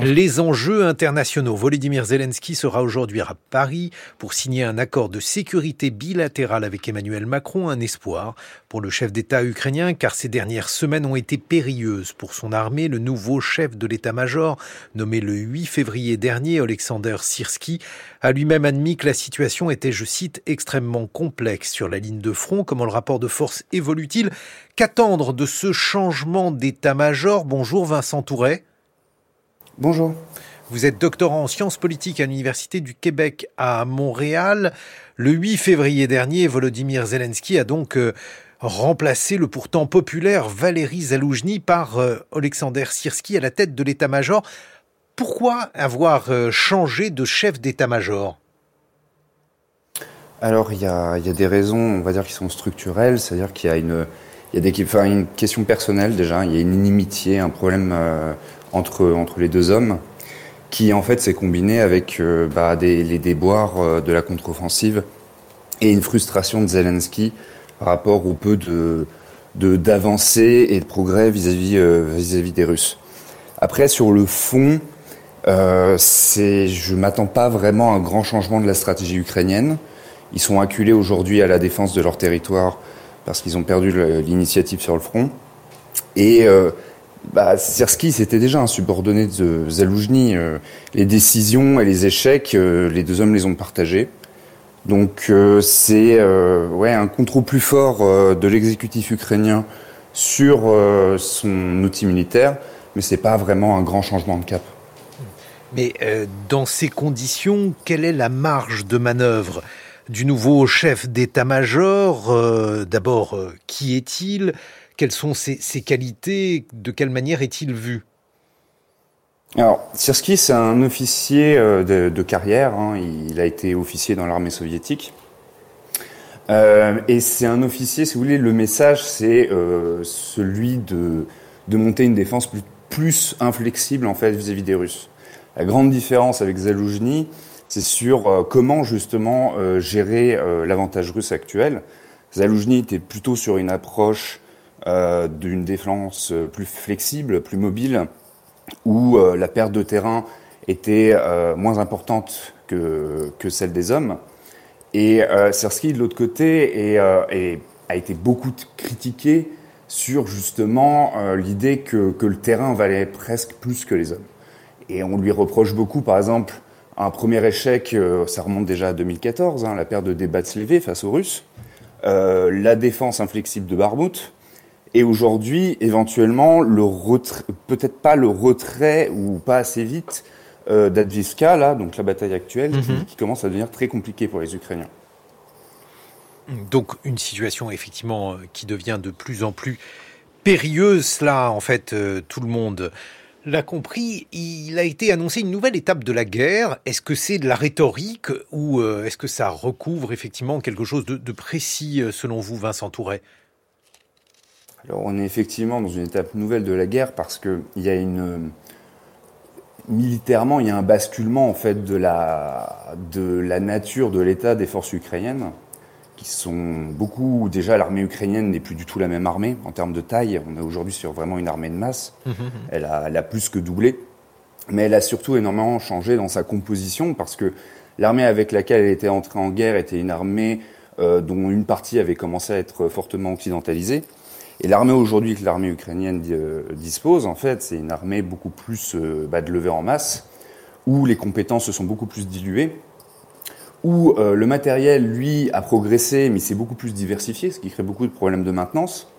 Les enjeux internationaux. Volodymyr Zelensky sera aujourd'hui à Paris pour signer un accord de sécurité bilatéral avec Emmanuel Macron, un espoir pour le chef d'État ukrainien car ces dernières semaines ont été périlleuses pour son armée. Le nouveau chef de l'état-major, nommé le 8 février dernier, Alexander Sirski, a lui-même admis que la situation était, je cite, extrêmement complexe sur la ligne de front. Comment le rapport de force évolue-t-il? Qu'attendre de ce changement d'état-major? Bonjour Vincent Touret. Bonjour. Vous êtes doctorant en sciences politiques à l'Université du Québec à Montréal. Le 8 février dernier, Volodymyr Zelensky a donc euh, remplacé le pourtant populaire Valéry Zaloujny par euh, Alexander Sirski à la tête de l'état-major. Pourquoi avoir euh, changé de chef d'état-major? Alors, il y, a, des raisons, on va dire, qui sont structurelles, c'est-à-dire qu'il y a une, il y a des, enfin, une question personnelle déjà, il y a une inimitié, un problème entre, entre les deux hommes, qui en fait s'est combiné avec euh, bah, les déboires euh, de la contre-offensive et une frustration de Zelensky par rapport au peu de d'avancées et de progrès vis-à-vis euh, vis-à-vis des Russes. Après, sur le fond, euh, je m'attends pas vraiment à un grand changement de la stratégie ukrainienne. Ils sont acculés aujourd'hui à la défense de leur territoire parce qu'ils ont perdu l'initiative sur le front. Et euh, bah, c'était déjà un subordonné de Zaloujny. Euh, les décisions et les échecs, euh, les deux hommes les ont partagés. Donc euh, c'est ouais, un contrôle plus fort de l'exécutif ukrainien sur son outil militaire, mais c'est pas vraiment un grand changement de cap. Mais dans ces conditions, quelle est la marge de manœuvre du nouveau chef d'état-major D'abord, qui est-il? Quelles sont ses, qualités De quelle manière est-il vu? Alors, Sirski, c'est un officier euh, de, carrière. Hein. Il a été officier dans l'armée soviétique. Euh, et c'est un officier, si vous voulez, le message, c'est euh, celui de, de monter une défense plus, inflexible, en fait, vis-à-vis des Russes. La grande différence avec Zaloujny, c'est sur comment, justement, gérer l'avantage russe actuel. Zaloujny était plutôt sur une approche d'une défense plus flexible, plus mobile, où euh, la perte de terrain était euh, moins importante que, que celle des hommes. Et euh, Sersky, de l'autre côté, est, a été beaucoup critiqué sur justement l'idée que, que, le terrain valait presque plus que les hommes. Et on lui reproche beaucoup, par exemple, un premier échec, ça remonte déjà à 2014, hein, la perte de Debatselve face aux Russes, la défense inflexible de Barmout, et aujourd'hui, éventuellement, le peut-être pas le retrait ou pas assez vite euh, d'Adviska, là, donc la bataille actuelle, mhm. qui, commence à devenir très compliquée pour les Ukrainiens. Donc une situation effectivement euh, qui devient de plus en plus périlleuse. Là, en fait, euh, tout le monde l'a compris. Il a été annoncé une nouvelle étape de la guerre. Est-ce que c'est de la rhétorique ou euh, est-ce que ça recouvre effectivement quelque chose de, de précis selon vous, Vincent Touret alors on est effectivement dans une étape nouvelle de la guerre parce que il y a une militairement il y a un basculement en fait de la de la nature de l'état des forces ukrainiennes qui sont beaucoup déjà l'armée ukrainienne n'est plus du tout la même armée en termes de taille. On est aujourd'hui sur vraiment une armée de masse. Mmh, mmh, mmh. Elle a, elle a plus que doublé, mais elle a surtout énormément changé dans sa composition parce que l'armée avec laquelle elle était entrée en guerre était une armée euh, dont une partie avait commencé à être fortement occidentalisée et l'armée aujourd'hui que l'armée ukrainienne euh, dispose, en fait, c'est une armée beaucoup plus euh, bah, de levée en masse, où les compétences se sont beaucoup plus diluées, où euh, le matériel, lui, a progressé, mais c'est beaucoup plus diversifié, ce qui crée beaucoup de problèmes de maintenance.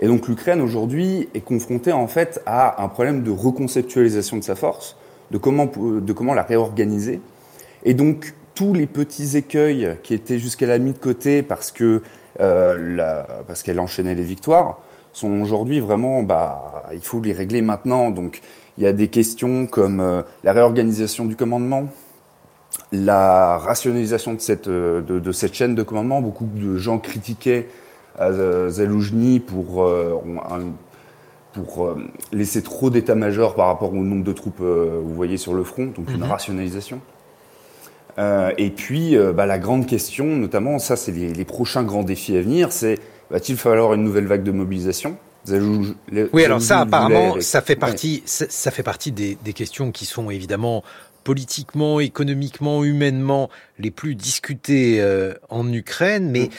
Et donc l'Ukraine aujourd'hui est confrontée en fait à un problème de reconceptualisation de sa force, de comment, de comment la réorganiser. Et donc tous les petits écueils qui étaient jusqu'à la mis de côté parce que euh, parce qu'elle enchaînait les victoires, sont aujourd'hui vraiment, bah, il faut les régler maintenant. Donc, il y a des questions comme euh, la réorganisation du commandement, la rationalisation de cette, euh, de, cette chaîne de commandement. Beaucoup de gens critiquaient Zaloujny pour, pour laisser trop d'état-major par rapport au nombre de troupes, vous voyez, sur le front, donc une mhm. rationalisation. Euh, et puis, euh, bah, la grande question, notamment, ça, c'est les, prochains grands défis à venir, c'est va-t-il falloir une nouvelle vague de mobilisation? Oui, alors ça, apparemment, ça fait partie, ça, fait partie des, questions qui sont évidemment politiquement, économiquement, humainement les plus discutées euh, en Ukraine. Mais mm.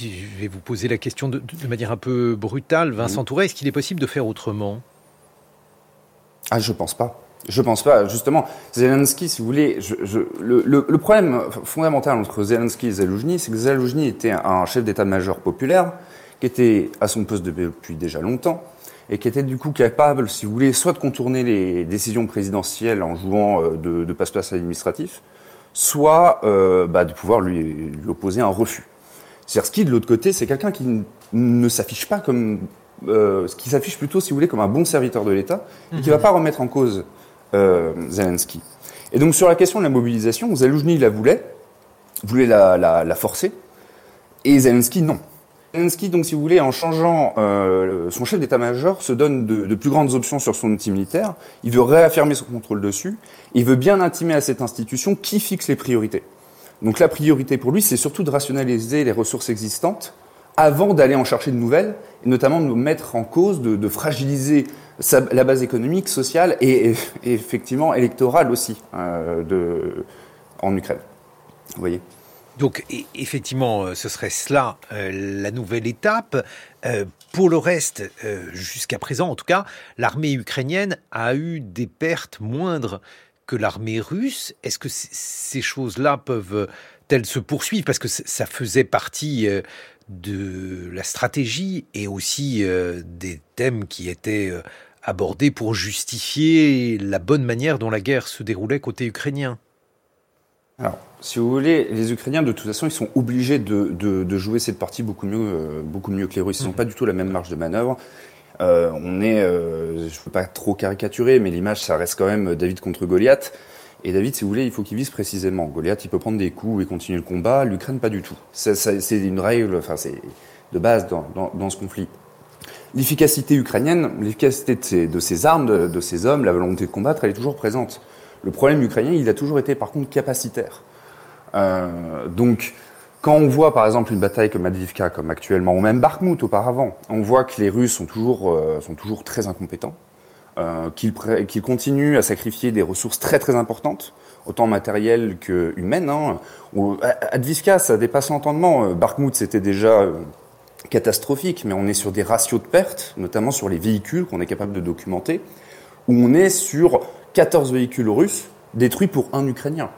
je vais vous poser la question de, manière un peu brutale, Vincent mm. Touré, est-ce qu'il est possible de faire autrement? Ah, je pense pas. Je pense pas. Justement, Zelensky, si vous voulez, le, problème fondamental entre Zelensky et Zaloujny, c'est que Zaloujny était un chef d'état-major populaire qui était à son poste depuis déjà longtemps et qui était du coup capable, si vous voulez, soit de contourner les décisions présidentielles en jouant euh, de, de passe-passe administratif, soit euh, bah, de pouvoir lui, lui, opposer un refus. Zersky, de l'autre côté, c'est quelqu'un qui ne s'affiche pas comme... Euh, qui s'affiche plutôt, si vous voulez, comme un bon serviteur de l'État, et qui ne va mhm. pas remettre en cause Zelensky. Et donc sur la question de la mobilisation, Zaloujny la voulait, voulait la, forcer, et Zelensky non. Zelensky, donc, si vous voulez, en changeant euh, son chef d'état-major, se donne de, plus grandes options sur son outil militaire. Il veut réaffirmer son contrôle dessus. Il veut bien intimer à cette institution qui fixe les priorités. Donc la priorité pour lui, c'est surtout de rationaliser les ressources existantes avant d'aller en chercher de nouvelles, et notamment de mettre en cause, de, fragiliser la base économique, sociale et, effectivement électorale aussi euh, en Ukraine. Vous voyez donc e, effectivement, euh, ce serait cela euh, la nouvelle étape. Pour le reste, jusqu'à présent en tout cas, l'armée ukrainienne a eu des pertes moindres que l'armée russe. Est-ce que ces choses-là peuvent-elles se poursuivre Parce que ça faisait partie de la stratégie et aussi des thèmes qui étaient abordés pour justifier la bonne manière dont la guerre se déroulait côté ukrainien. Alors, si vous voulez, les Ukrainiens, de toute façon, ils sont obligés de, de, de jouer cette partie beaucoup mieux, euh, beaucoup mieux que les Russes. Ils n'ont pas du tout la même marge de manœuvre. Euh, on est, euh, je ne veux pas trop caricaturer, mais l'image, ça reste quand même David contre Goliath. Et David, si vous voulez, il faut qu'il vise précisément. Goliath, il peut prendre des coups et continuer le combat. L'Ukraine, pas du tout. C'est une règle, enfin, c'est de base dans, dans, ce conflit. L'efficacité ukrainienne, l'efficacité de ces, de armes, de, de, ces hommes, la volonté de combattre, elle est toujours présente. Le problème ukrainien, il a toujours été par contre capacitaire. Euh, donc, quand on voit par exemple une bataille comme Adivka, comme actuellement, ou même Bakhmut auparavant, on voit que les Russes sont toujours, euh, sont toujours très incompétents, euh, qu'ils continuent à sacrifier des ressources très très importantes, autant matérielles que humaines. Hein. Adivka, ça dépasse l'entendement. Bakhmut, c'était déjà catastrophique, mais on est sur des ratios de pertes, notamment sur les véhicules qu'on est capable de documenter, où on est sur 14 véhicules russes détruits pour un Ukrainien.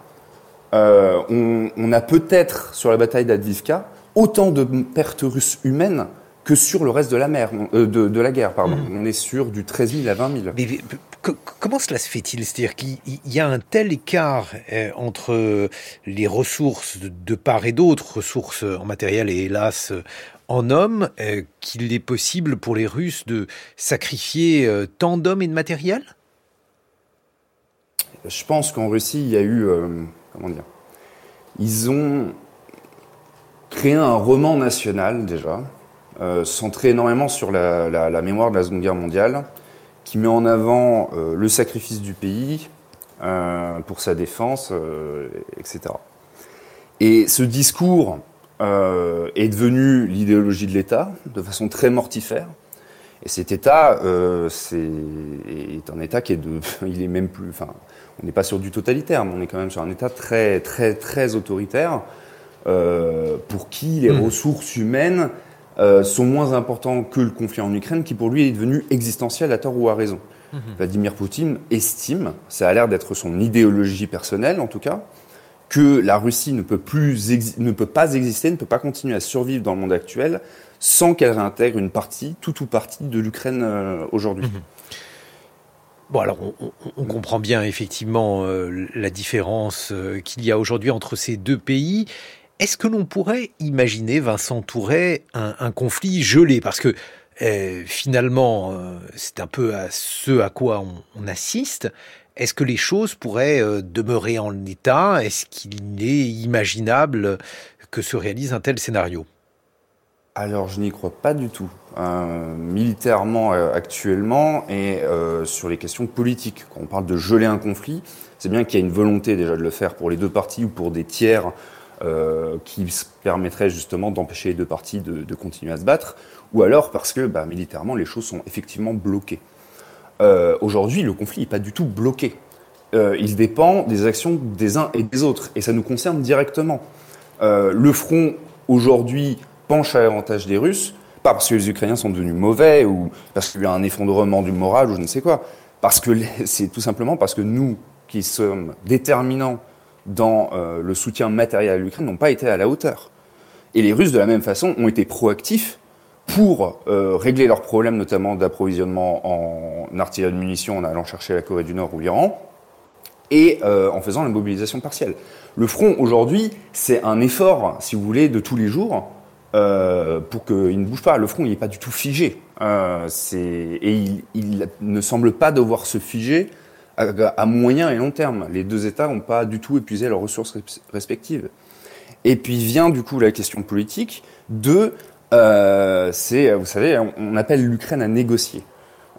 Euh, on, a peut-être sur la bataille d'Advivka autant de pertes russes humaines que sur le reste de la mer, euh, de, la guerre, pardon. Mm. On est sur du 13 000 à 20 000. Mais, comment cela se fait-il? C'est-à-dire qu'il y a un tel écart euh, entre les ressources de, part et d'autre, ressources en matériel et hélas en hommes, qu'il est possible pour les Russes de sacrifier tant d'hommes et de matériel? Je pense qu'en Russie, il y a eu comment dire Ils ont créé un roman national déjà, euh, centré énormément sur la, mémoire de la Seconde Guerre mondiale, qui met en avant euh, le sacrifice du pays euh, pour sa défense, etc. Et ce discours est devenu l'idéologie de l'État de façon très mortifère. Et cet État, c'est est un État qui est de, il est même plus, enfin, on n'est pas sur du totalitaire, mais on est quand même sur un État très, très, très autoritaire, euh, pour qui les hmm. ressources humaines euh, sont moins importantes que le conflit en Ukraine, qui pour lui est devenu existentiel à tort ou à raison. Hmm. Vladimir Poutine estime, ça a l'air d'être son idéologie personnelle en tout cas, que la Russie ne peut, plus ne peut pas exister, ne peut pas continuer à survivre dans le monde actuel sans qu'elle réintègre une partie, tout ou partie de l'Ukraine euh, aujourd'hui. Hmm. Bon, alors on, comprend bien effectivement euh, la différence euh, qu'il y a aujourd'hui entre ces deux pays. Est-ce que l'on pourrait imaginer, Vincent Touret, un, conflit gelé? Parce que euh, finalement, c'est un peu à ce à quoi on, assiste. Est-ce que les choses pourraient demeurer en état? Est-ce qu'il est imaginable que se réalise un tel scénario? Alors je n'y crois pas du tout. Euh, militairement euh, actuellement et euh, sur les questions politiques. Quand on parle de geler un conflit, c'est bien qu'il y a une volonté déjà de le faire pour les deux parties ou pour des tiers qui permettraient justement d'empêcher les deux parties de, continuer à se battre, ou alors parce que bah, militairement les choses sont effectivement bloquées. Euh, aujourd'hui, le conflit n'est pas du tout bloqué. Euh, il dépend des actions des uns et des autres, et ça nous concerne directement. Euh, le front, aujourd'hui, penche à l'avantage des Russes, pas parce que les Ukrainiens sont devenus mauvais, ou parce qu'il y a un effondrement du moral, ou je ne sais quoi, parce que c'est tout simplement parce que nous, qui sommes déterminants dans le soutien matériel à l'Ukraine, n'ont pas été à la hauteur. Et les Russes, de la même façon, ont été proactifs pour euh, régler leurs problèmes, notamment d'approvisionnement en artillerie de munitions en allant chercher la Corée du Nord ou l'Iran, et euh, en faisant la mobilisation partielle. Le front, aujourd'hui, c'est un effort, si vous voulez, de tous les jours euh, pour qu'il ne bouge pas. Le front, il n'est pas du tout figé. et il, ne semble pas devoir se figer à, moyen et long terme. Les deux États n'ont pas du tout épuisé leurs ressources respectives. Et puis vient du coup la question politique de euh, c'est, vous savez, on, appelle l'Ukraine à négocier.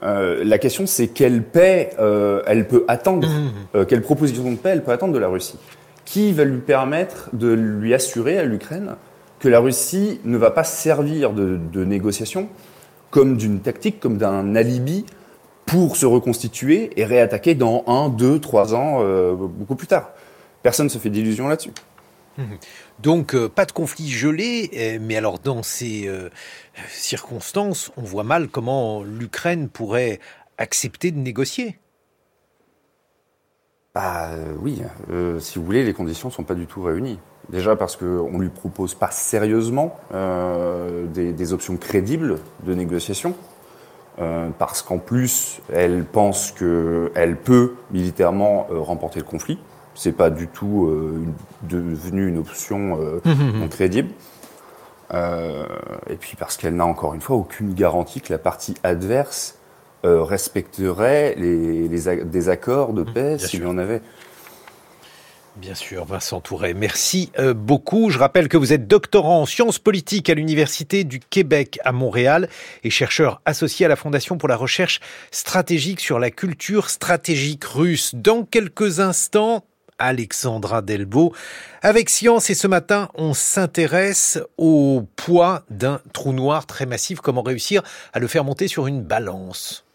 Euh, la question, c'est quelle paix euh, elle peut attendre, mmh. euh, quelle proposition de paix elle peut attendre de la Russie. Qui va lui permettre de lui assurer à l'Ukraine que la Russie ne va pas servir de, de négociation comme d'une tactique, comme d'un alibi pour se reconstituer et réattaquer dans un, deux, trois ans, euh, beaucoup plus tard. Personne ne se fait d'illusions là-dessus. Mmh. Donc euh, pas de conflit gelé, euh, mais alors dans ces euh, circonstances, on voit mal comment l'Ukraine pourrait accepter de négocier. Bah oui, si vous voulez, les conditions ne sont pas du tout réunies. Déjà parce qu'on ne lui propose pas sérieusement des, des, options crédibles de négociation. Parce qu'en plus, elle pense qu'elle peut militairement remporter le conflit c'est pas du tout euh, devenu une option euh, mmh, mmh. crédible. Euh, et puis parce qu'elle n'a encore une fois aucune garantie que la partie adverse respecterait les, des accords de paix s'il y en avait. Bien sûr, Vincent Touret, merci beaucoup. Je rappelle que vous êtes doctorant en sciences politiques à l'Université du Québec à Montréal et chercheur associé à la Fondation pour la recherche stratégique sur la culture stratégique russe. Dans quelques instants, Alexandra Delbo. Avec Science et ce matin, on s'intéresse au poids d'un trou noir très massif, comment réussir à le faire monter sur une balance.